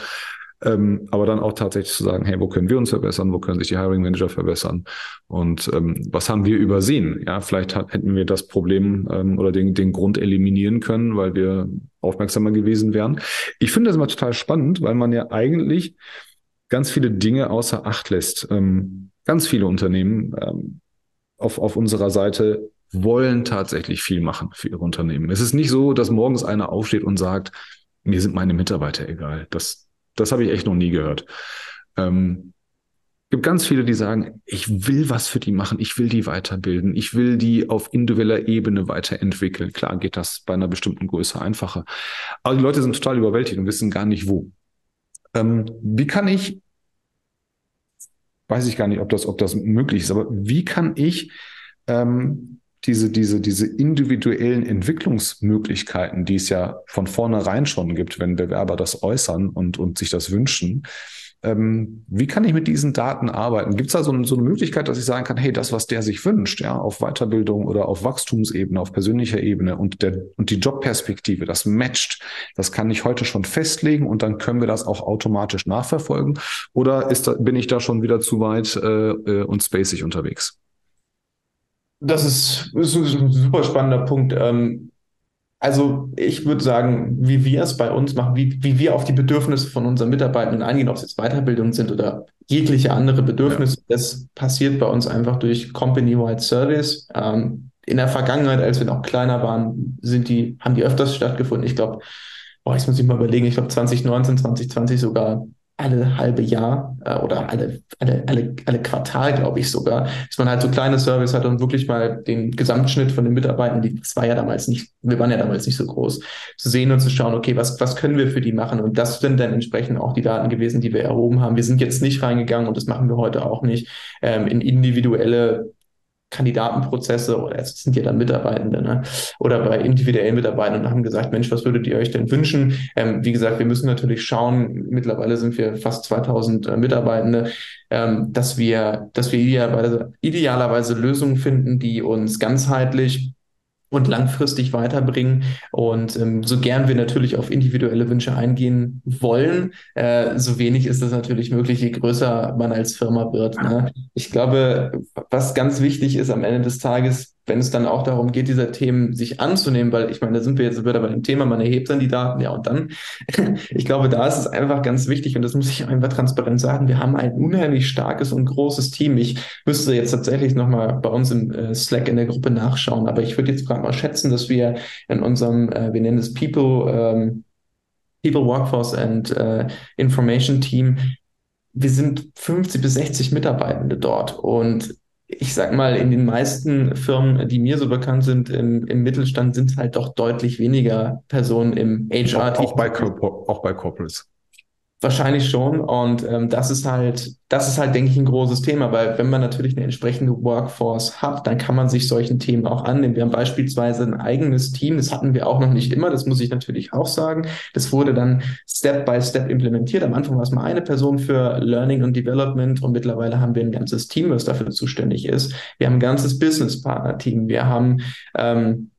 Ähm, aber dann auch tatsächlich zu sagen, hey, wo können wir uns verbessern, wo können sich die Hiring Manager verbessern und ähm, was haben wir übersehen? Ja, vielleicht hat, hätten wir das Problem ähm, oder den, den Grund eliminieren können, weil wir aufmerksamer gewesen wären. Ich finde das immer total spannend, weil man ja eigentlich ganz viele Dinge außer Acht lässt. Ähm, ganz viele Unternehmen ähm, auf, auf unserer Seite wollen tatsächlich viel machen für ihre Unternehmen. Es ist nicht so, dass morgens einer aufsteht und sagt, mir sind meine Mitarbeiter egal. Das, das habe ich echt noch nie gehört. Ähm, gibt ganz viele, die sagen, ich will was für die machen, ich will die weiterbilden, ich will die auf individueller Ebene weiterentwickeln. Klar geht das bei einer bestimmten Größe einfacher. Aber die Leute sind total überwältigt und wissen gar nicht wo. Ähm, wie kann ich, weiß ich gar nicht, ob das, ob das möglich ist, aber wie kann ich ähm, diese, diese, diese individuellen Entwicklungsmöglichkeiten, die es ja von vornherein schon gibt, wenn Bewerber das äußern und, und sich das wünschen, ähm, wie kann ich mit diesen Daten arbeiten? Gibt es da so, so, eine Möglichkeit, dass ich sagen kann, hey, das, was der sich wünscht, ja, auf Weiterbildung oder auf Wachstumsebene, auf persönlicher Ebene und, der, und die Jobperspektive, das matcht, das kann ich heute schon festlegen und dann können wir das auch automatisch nachverfolgen? Oder ist da, bin ich da schon wieder zu weit äh, äh und spacig unterwegs? Das ist, ist ein super spannender Punkt. Ähm, also ich würde sagen, wie wir es bei uns machen, wie, wie wir auf die Bedürfnisse von unseren Mitarbeitenden eingehen, ob es jetzt Weiterbildung sind oder jegliche andere Bedürfnisse, ja. das passiert bei uns einfach durch Company-Wide Service. Ähm, in der Vergangenheit, als wir noch kleiner waren, sind die, haben die öfters stattgefunden. Ich glaube, boah, ich muss mich mal überlegen, ich glaube 2019, 2020 sogar alle halbe Jahr äh, oder alle, alle, alle, alle Quartal, glaube ich sogar, dass man halt so kleine Service hat und wirklich mal den Gesamtschnitt von den Mitarbeitern, die das war ja damals nicht, wir waren ja damals nicht so groß, zu sehen und zu schauen, okay, was, was können wir für die machen? Und das sind dann entsprechend auch die Daten gewesen, die wir erhoben haben. Wir sind jetzt nicht reingegangen und das machen wir heute auch nicht ähm, in individuelle Kandidatenprozesse oder es sind ja dann Mitarbeitende ne? oder bei individuellen Mitarbeitern und haben gesagt, Mensch, was würdet ihr euch denn wünschen? Ähm, wie gesagt, wir müssen natürlich schauen, mittlerweile sind wir fast 2000 äh, Mitarbeitende, ähm, dass wir, dass wir idealerweise, idealerweise Lösungen finden, die uns ganzheitlich und langfristig weiterbringen. Und ähm, so gern wir natürlich auf individuelle Wünsche eingehen wollen, äh, so wenig ist das natürlich möglich, je größer man als Firma wird. Ne? Ich glaube, was ganz wichtig ist am Ende des Tages, wenn es dann auch darum geht, diese Themen sich anzunehmen, weil ich meine, da sind wir jetzt wieder bei dem Thema, man erhebt dann die Daten, ja, und dann, ich glaube, da ist es einfach ganz wichtig und das muss ich einfach transparent sagen, wir haben ein unheimlich starkes und großes Team. Ich müsste jetzt tatsächlich nochmal bei uns im äh, Slack in der Gruppe nachschauen, aber ich würde jetzt gerade mal schätzen, dass wir in unserem, äh, wir nennen es People, ähm, People Workforce and äh, Information Team, wir sind 50 bis 60 Mitarbeitende dort und ich sag mal, in den meisten Firmen, die mir so bekannt sind, im, im Mittelstand sind halt doch deutlich weniger Personen im HR. Auch, auch bei, auch bei Corporates. Wahrscheinlich schon. Und ähm, das ist halt, das ist halt, denke ich, ein großes Thema, weil wenn man natürlich eine entsprechende Workforce hat, dann kann man sich solchen Themen auch annehmen. Wir haben beispielsweise ein eigenes Team, das hatten wir auch noch nicht immer, das muss ich natürlich auch sagen. Das wurde dann Step by Step implementiert. Am Anfang war es mal eine Person für Learning und Development und mittlerweile haben wir ein ganzes Team, was dafür zuständig ist. Wir haben ein ganzes Business Partner Team. Wir haben ähm,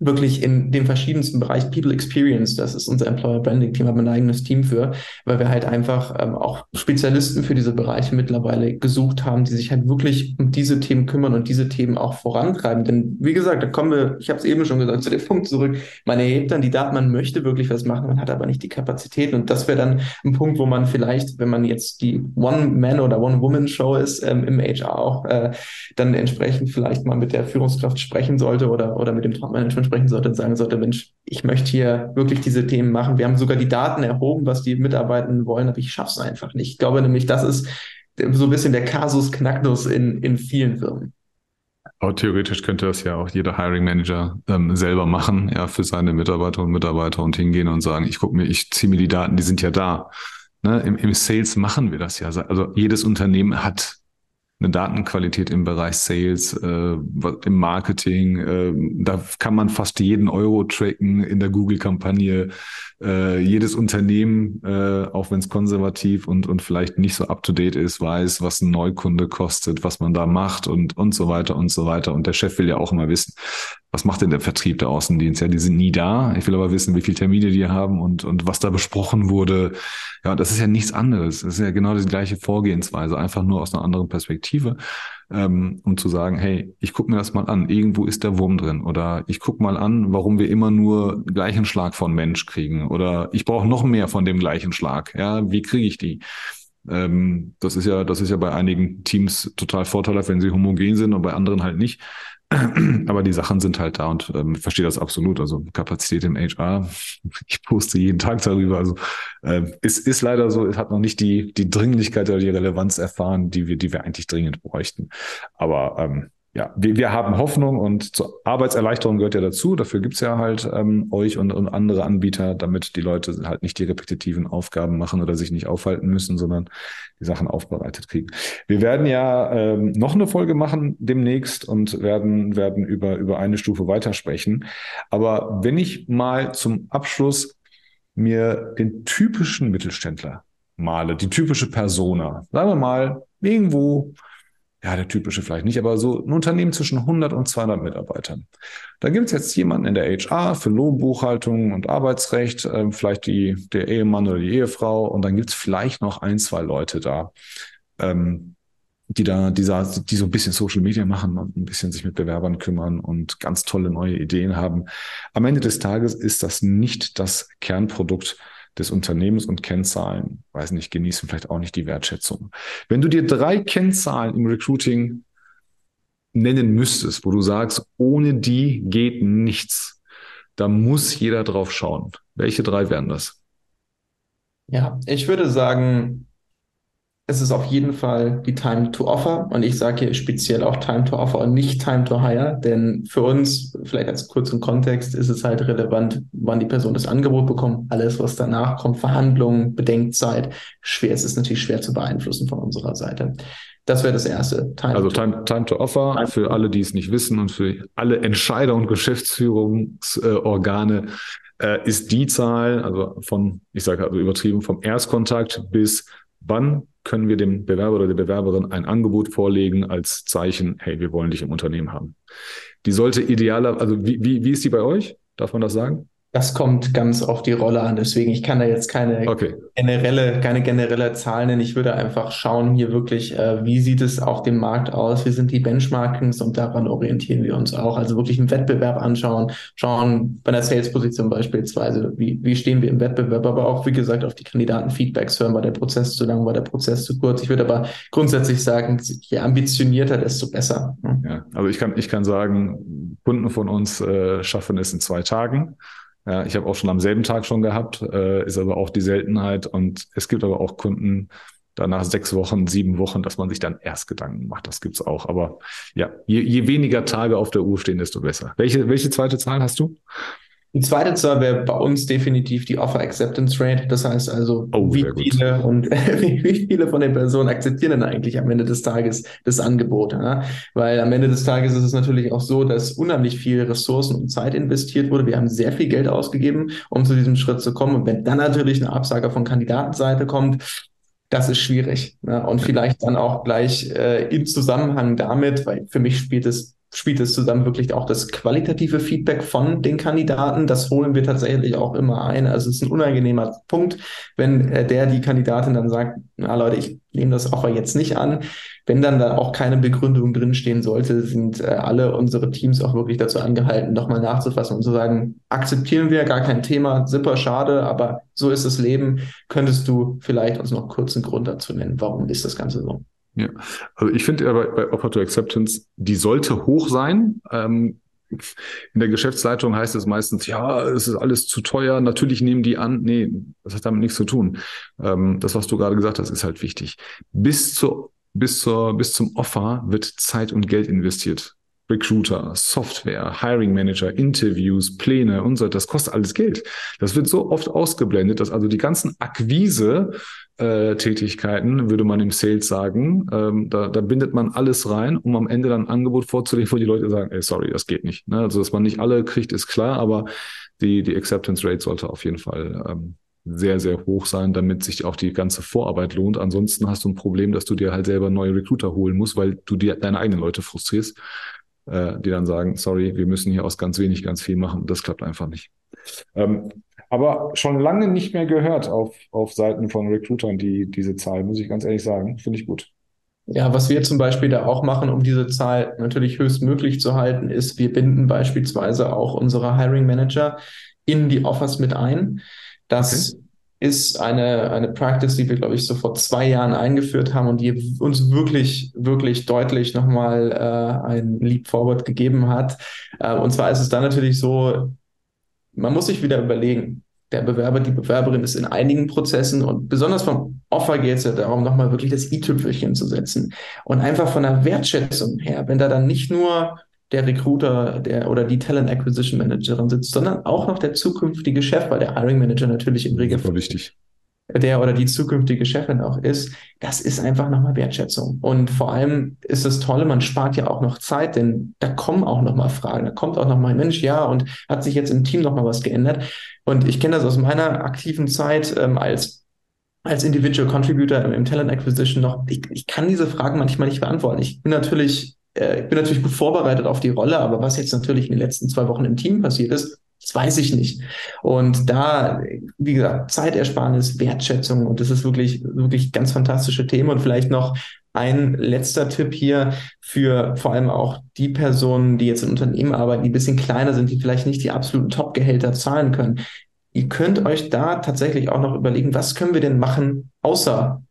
wirklich in dem verschiedensten Bereich People Experience, das ist unser Employer Branding Team, haben ein eigenes Team für, weil wir halt einfach ähm, auch Spezialisten für diese Bereiche mittlerweile gesucht haben, die sich halt wirklich um diese Themen kümmern und diese Themen auch vorantreiben. Denn wie gesagt, da kommen wir, ich habe es eben schon gesagt, zu dem Punkt zurück, man erhebt dann die Daten, man möchte wirklich was machen, man hat aber nicht die Kapazitäten und das wäre dann ein Punkt, wo man vielleicht, wenn man jetzt die One-Man- oder One-Woman-Show ist ähm, im HR auch, äh, dann entsprechend vielleicht mal mit der Führungskraft sprechen sollte oder, oder mit dem Top-Management sprechen sollte und sagen sollte, Mensch, ich möchte hier wirklich diese Themen machen. Wir haben sogar die Daten erhoben, was die Mitarbeitenden wollen, aber ich schaffe es einfach nicht. Ich glaube nämlich, das ist so ein bisschen der Kasus Knacktus in, in vielen Firmen. Aber theoretisch könnte das ja auch jeder Hiring Manager ähm, selber machen, ja, für seine Mitarbeiterinnen und Mitarbeiter und hingehen und sagen, ich gucke mir, ich ziehe mir die Daten, die sind ja da. Ne, im, Im Sales machen wir das ja. Also jedes Unternehmen hat eine Datenqualität im Bereich Sales, äh, im Marketing. Äh, da kann man fast jeden Euro tracken in der Google-Kampagne. Äh, jedes Unternehmen, äh, auch wenn es konservativ und, und vielleicht nicht so up-to-date ist, weiß, was ein Neukunde kostet, was man da macht und, und so weiter und so weiter. Und der Chef will ja auch immer wissen, was macht denn der Vertrieb der Außendienst? Ja, die sind nie da. Ich will aber wissen, wie viele Termine die haben und, und was da besprochen wurde. Ja, das ist ja nichts anderes. Das ist ja genau die gleiche Vorgehensweise, einfach nur aus einer anderen Perspektive, ähm, um zu sagen, hey, ich gucke mir das mal an. Irgendwo ist der Wurm drin. Oder ich gucke mal an, warum wir immer nur gleichen Schlag von Mensch kriegen. Oder ich brauche noch mehr von dem gleichen Schlag. Ja, wie kriege ich die? Ähm, das ist ja, das ist ja bei einigen Teams total vorteilhaft, wenn sie homogen sind und bei anderen halt nicht. Aber die Sachen sind halt da und ähm, verstehe das absolut. Also Kapazität im HR, ich poste jeden Tag darüber. Also äh, ist, ist leider so, es hat noch nicht die, die Dringlichkeit oder die Relevanz erfahren, die wir, die wir eigentlich dringend bräuchten. Aber ähm, ja, wir, wir haben Hoffnung und zur Arbeitserleichterung gehört ja dazu. Dafür gibt's ja halt ähm, euch und, und andere Anbieter, damit die Leute halt nicht die repetitiven Aufgaben machen oder sich nicht aufhalten müssen, sondern die Sachen aufbereitet kriegen. Wir werden ja ähm, noch eine Folge machen demnächst und werden, werden über, über eine Stufe weitersprechen. Aber wenn ich mal zum Abschluss mir den typischen Mittelständler male, die typische Persona, sagen wir mal, irgendwo ja, der typische vielleicht nicht, aber so ein Unternehmen zwischen 100 und 200 Mitarbeitern. Da gibt es jetzt jemanden in der HR für Lohnbuchhaltung und Arbeitsrecht, äh, vielleicht die, der Ehemann oder die Ehefrau und dann gibt es vielleicht noch ein, zwei Leute da, ähm, die da, die, die so ein bisschen Social Media machen und ein bisschen sich mit Bewerbern kümmern und ganz tolle neue Ideen haben. Am Ende des Tages ist das nicht das Kernprodukt des Unternehmens und Kennzahlen, weiß nicht, genießen vielleicht auch nicht die Wertschätzung. Wenn du dir drei Kennzahlen im Recruiting nennen müsstest, wo du sagst, ohne die geht nichts, da muss jeder drauf schauen. Welche drei wären das? Ja, ich würde sagen, es ist auf jeden Fall die Time to Offer und ich sage hier speziell auch Time to Offer und nicht Time to Hire, denn für uns, vielleicht als kurzen Kontext, ist es halt relevant, wann die Person das Angebot bekommt. Alles, was danach kommt, Verhandlungen, Bedenkzeit, schwer, es ist natürlich schwer zu beeinflussen von unserer Seite. Das wäre das erste. Time also to time, time to Offer time für alle, die es nicht wissen und für alle Entscheider und Geschäftsführungsorgane äh, ist die Zahl, also von, ich sage also übertrieben, vom Erstkontakt bis wann können wir dem Bewerber oder der Bewerberin ein Angebot vorlegen als Zeichen, hey, wir wollen dich im Unternehmen haben. Die sollte idealer, also wie, wie, wie ist die bei euch? Darf man das sagen? Das kommt ganz auf die Rolle an. Deswegen, ich kann da jetzt keine okay. generelle, keine generelle Zahl nennen. Ich würde einfach schauen hier wirklich, äh, wie sieht es auf dem Markt aus? Wie sind die Benchmarkings? Und daran orientieren wir uns auch. Also wirklich einen Wettbewerb anschauen, schauen bei der Sales-Position beispielsweise, wie, wie stehen wir im Wettbewerb, aber auch, wie gesagt, auf die Kandidaten-Feedbacks hören. War der Prozess zu lang? War der Prozess zu kurz? Ich würde aber grundsätzlich sagen, je ambitionierter, desto besser. Ja, also ich kann, ich kann sagen, Kunden von uns äh, schaffen es in zwei Tagen. Ja, ich habe auch schon am selben Tag schon gehabt, äh, ist aber auch die Seltenheit. Und es gibt aber auch Kunden, danach sechs Wochen, sieben Wochen, dass man sich dann erst Gedanken macht. Das gibt's auch. Aber ja, je, je weniger Tage auf der Uhr stehen, desto besser. Welche, welche zweite Zahl hast du? Die zweite Zahl wäre bei uns definitiv die Offer Acceptance Rate. Das heißt also, oh, wie viele und wie viele von den Personen akzeptieren denn eigentlich am Ende des Tages das Angebot? Ja? Weil am Ende des Tages ist es natürlich auch so, dass unheimlich viel Ressourcen und Zeit investiert wurde. Wir haben sehr viel Geld ausgegeben, um zu diesem Schritt zu kommen. Und wenn dann natürlich eine Absage von Kandidatenseite kommt, das ist schwierig. Ne? Und vielleicht dann auch gleich äh, im Zusammenhang damit, weil für mich spielt es spielt es zusammen wirklich auch das qualitative Feedback von den Kandidaten. Das holen wir tatsächlich auch immer ein. Also es ist ein unangenehmer Punkt, wenn äh, der, die Kandidatin dann sagt, na Leute, ich nehme das Offer jetzt nicht an. Wenn dann da auch keine Begründung drinstehen sollte, sind äh, alle unsere Teams auch wirklich dazu angehalten, nochmal nachzufassen und zu sagen, akzeptieren wir, gar kein Thema, super schade, aber so ist das Leben. Könntest du vielleicht uns noch kurz einen Grund dazu nennen? Warum ist das Ganze so? Ja, also ich finde bei, bei Offer to Acceptance, die sollte hoch sein. Ähm, in der Geschäftsleitung heißt es meistens, ja, es ist alles zu teuer, natürlich nehmen die an. Nee, das hat damit nichts zu tun. Ähm, das, was du gerade gesagt hast, ist halt wichtig. Bis zur, bis zur, bis zum Offer wird Zeit und Geld investiert. Recruiter, Software, Hiring Manager, Interviews, Pläne und so, das kostet alles Geld. Das wird so oft ausgeblendet, dass also die ganzen Akquise äh, würde man im Sales sagen, ähm, da, da bindet man alles rein, um am Ende dann ein Angebot vorzulegen, wo die Leute sagen, ey, sorry, das geht nicht. Ne? Also, dass man nicht alle kriegt, ist klar, aber die, die Acceptance Rate sollte auf jeden Fall ähm, sehr, sehr hoch sein, damit sich auch die ganze Vorarbeit lohnt. Ansonsten hast du ein Problem, dass du dir halt selber neue Recruiter holen musst, weil du dir deine eigenen Leute frustrierst äh, die dann sagen, sorry, wir müssen hier aus ganz wenig ganz viel machen. Das klappt einfach nicht. Ähm, aber schon lange nicht mehr gehört auf, auf Seiten von Recruitern, die, diese Zahl, muss ich ganz ehrlich sagen. Finde ich gut. Ja, was wir zum Beispiel da auch machen, um diese Zahl natürlich höchstmöglich zu halten, ist, wir binden beispielsweise auch unsere Hiring Manager in die Offers mit ein. Das okay ist eine, eine Practice, die wir, glaube ich, so vor zwei Jahren eingeführt haben und die uns wirklich, wirklich deutlich nochmal äh, ein Leap Forward gegeben hat. Äh, und zwar ist es dann natürlich so, man muss sich wieder überlegen, der Bewerber, die Bewerberin ist in einigen Prozessen und besonders vom Offer geht es ja darum, nochmal wirklich das i-Tüpfelchen zu setzen. Und einfach von der Wertschätzung her, wenn da dann nicht nur der Recruiter der, oder die Talent Acquisition Managerin sitzt, sondern auch noch der zukünftige Chef, weil der Hiring Manager natürlich im Regelfall wichtig der oder die zukünftige Chefin auch ist, das ist einfach nochmal Wertschätzung. Und vor allem ist das Tolle, man spart ja auch noch Zeit, denn da kommen auch nochmal Fragen. Da kommt auch nochmal ein Mensch, ja, und hat sich jetzt im Team nochmal was geändert. Und ich kenne das aus meiner aktiven Zeit ähm, als als Individual Contributor im Talent Acquisition noch, ich, ich kann diese Fragen manchmal nicht beantworten. Ich bin natürlich äh, ich bin natürlich gut vorbereitet auf die Rolle, aber was jetzt natürlich in den letzten zwei Wochen im Team passiert ist, das weiß ich nicht. Und da, wie gesagt, Zeitersparnis, Wertschätzung und das ist wirklich, wirklich ganz fantastische Themen. Und vielleicht noch ein letzter Tipp hier für vor allem auch die Personen, die jetzt in Unternehmen arbeiten, die ein bisschen kleiner sind, die vielleicht nicht die absoluten Top-Gehälter zahlen können. Ihr könnt euch da tatsächlich auch noch überlegen, was können wir denn machen, außer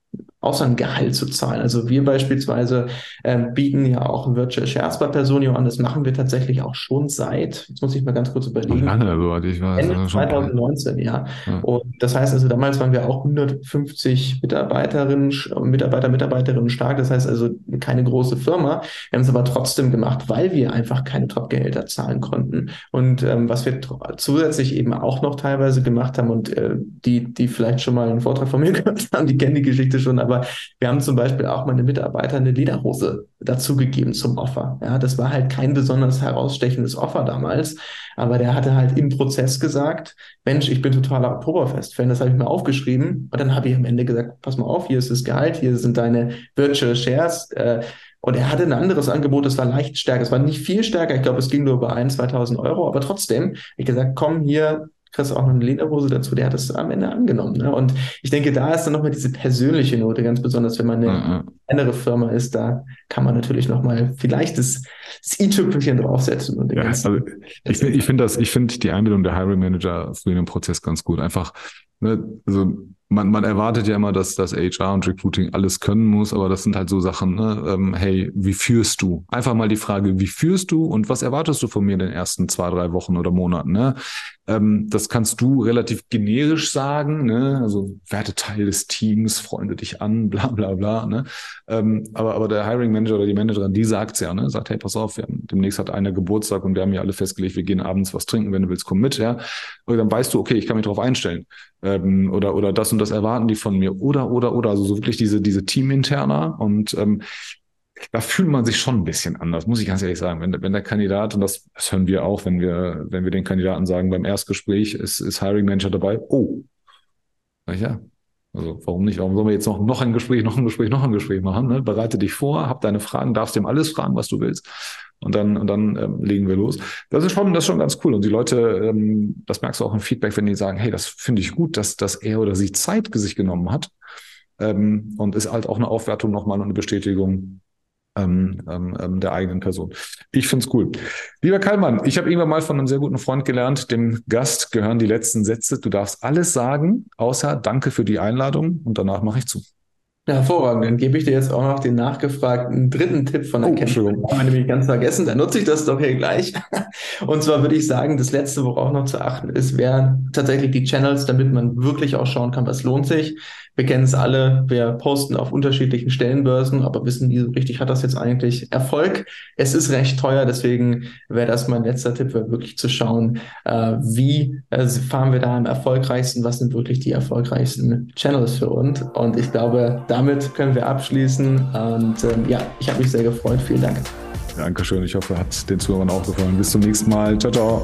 außer ein Gehalt zu zahlen. Also wir beispielsweise ähm, bieten ja auch ein Virtual Shares bei Personio an. Das machen wir tatsächlich auch schon seit, jetzt muss ich mal ganz kurz überlegen. Lange, soweit ich weiß. Ende 2019, ja. ja. Und das heißt also, damals waren wir auch 150 Mitarbeiterinnen, Mitarbeiter, Mitarbeiterinnen stark. Das heißt also keine große Firma. Wir haben es aber trotzdem gemacht, weil wir einfach keine Top-Gehälter zahlen konnten. Und ähm, was wir zusätzlich eben auch noch teilweise gemacht haben und äh, die, die vielleicht schon mal einen Vortrag von mir gehört haben, die kennen die Geschichte schon, aber wir haben zum Beispiel auch meine Mitarbeiter eine Lederhose dazugegeben zum Offer. Ja, das war halt kein besonders herausstechendes Offer damals, aber der hatte halt im Prozess gesagt, Mensch, ich bin totaler Oktoberfest-Fan, das habe ich mir aufgeschrieben und dann habe ich am Ende gesagt, pass mal auf, hier ist das Gehalt, hier sind deine Virtual Shares, äh, und er hatte ein anderes Angebot, das war leicht stärker. Es war nicht viel stärker. Ich glaube, es ging nur über 1.000, 2.000 Euro. Aber trotzdem, ich gesagt, komm hier, kriegst auch noch eine Lederhose dazu, der hat es am Ende angenommen. Ne? Und ich denke, da ist dann nochmal diese persönliche Note, ganz besonders, wenn man eine kleinere Firma ist, da kann man natürlich nochmal vielleicht das, das i-Tüpfelchen draufsetzen. Und ja, also ich, ich finde das, ich finde die Einbindung der Hiring Manager früh in dem Prozess ganz gut. Einfach, ne, also man, man erwartet ja immer, dass das HR und Recruiting alles können muss, aber das sind halt so Sachen, ne? ähm, hey, wie führst du? Einfach mal die Frage, wie führst du und was erwartest du von mir in den ersten zwei, drei Wochen oder Monaten? Ne? Ähm, das kannst du relativ generisch sagen, ne? also werde Teil des Teams, freunde dich an, bla bla bla. Ne? Ähm, aber, aber der Hiring Manager oder die Managerin, die sagt's ja, ne? sagt, hey, pass auf, wir haben, demnächst hat einer Geburtstag und wir haben ja alle festgelegt, wir gehen abends was trinken, wenn du willst, komm mit. Ja? Und dann weißt du, okay, ich kann mich darauf einstellen. Ähm, oder, oder das und das erwarten die von mir. Oder, oder, oder. Also so wirklich diese, diese Teaminterner. Und ähm, da fühlt man sich schon ein bisschen anders, muss ich ganz ehrlich sagen. Wenn, wenn der Kandidat, und das, das hören wir auch, wenn wir, wenn wir den Kandidaten sagen, beim Erstgespräch ist, ist Hiring Manager dabei, oh, ja, also warum nicht? Warum sollen wir jetzt noch, noch ein Gespräch, noch ein Gespräch, noch ein Gespräch machen? Ne? Bereite dich vor, hab deine Fragen, darfst dem alles fragen, was du willst. Und dann, und dann ähm, legen wir los. Das ist schon, das ist schon ganz cool. Und die Leute, ähm, das merkst du auch im Feedback, wenn die sagen, hey, das finde ich gut, dass, dass er oder sie Zeit sich genommen hat. Ähm, und ist halt auch eine Aufwertung nochmal und eine Bestätigung ähm, ähm, ähm der eigenen Person. Ich finde es cool. Lieber Kallmann, ich habe irgendwann mal von einem sehr guten Freund gelernt, dem Gast gehören die letzten Sätze. Du darfst alles sagen, außer Danke für die Einladung und danach mache ich zu. Hervorragend. Dann gebe ich dir jetzt auch noch den nachgefragten dritten Tipp von der oh, Kennung. Haben wir nämlich ganz vergessen. Dann nutze ich das doch hier gleich. Und zwar würde ich sagen, das letzte, worauf noch zu achten ist, wären tatsächlich die Channels, damit man wirklich auch schauen kann, was lohnt sich. Wir kennen es alle, wir posten auf unterschiedlichen Stellenbörsen, aber wissen nie so richtig, hat das jetzt eigentlich Erfolg? Es ist recht teuer, deswegen wäre das mein letzter Tipp, wäre wirklich zu schauen, äh, wie äh, fahren wir da am erfolgreichsten, was sind wirklich die erfolgreichsten Channels für uns. Und ich glaube, damit können wir abschließen. Und ähm, ja, ich habe mich sehr gefreut. Vielen Dank. Dankeschön. Ich hoffe, hat den Zuhörern auch gefallen. Bis zum nächsten Mal. Ciao, ciao.